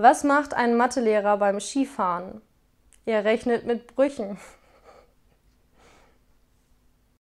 Was macht ein Mathelehrer beim Skifahren? Er rechnet mit Brüchen.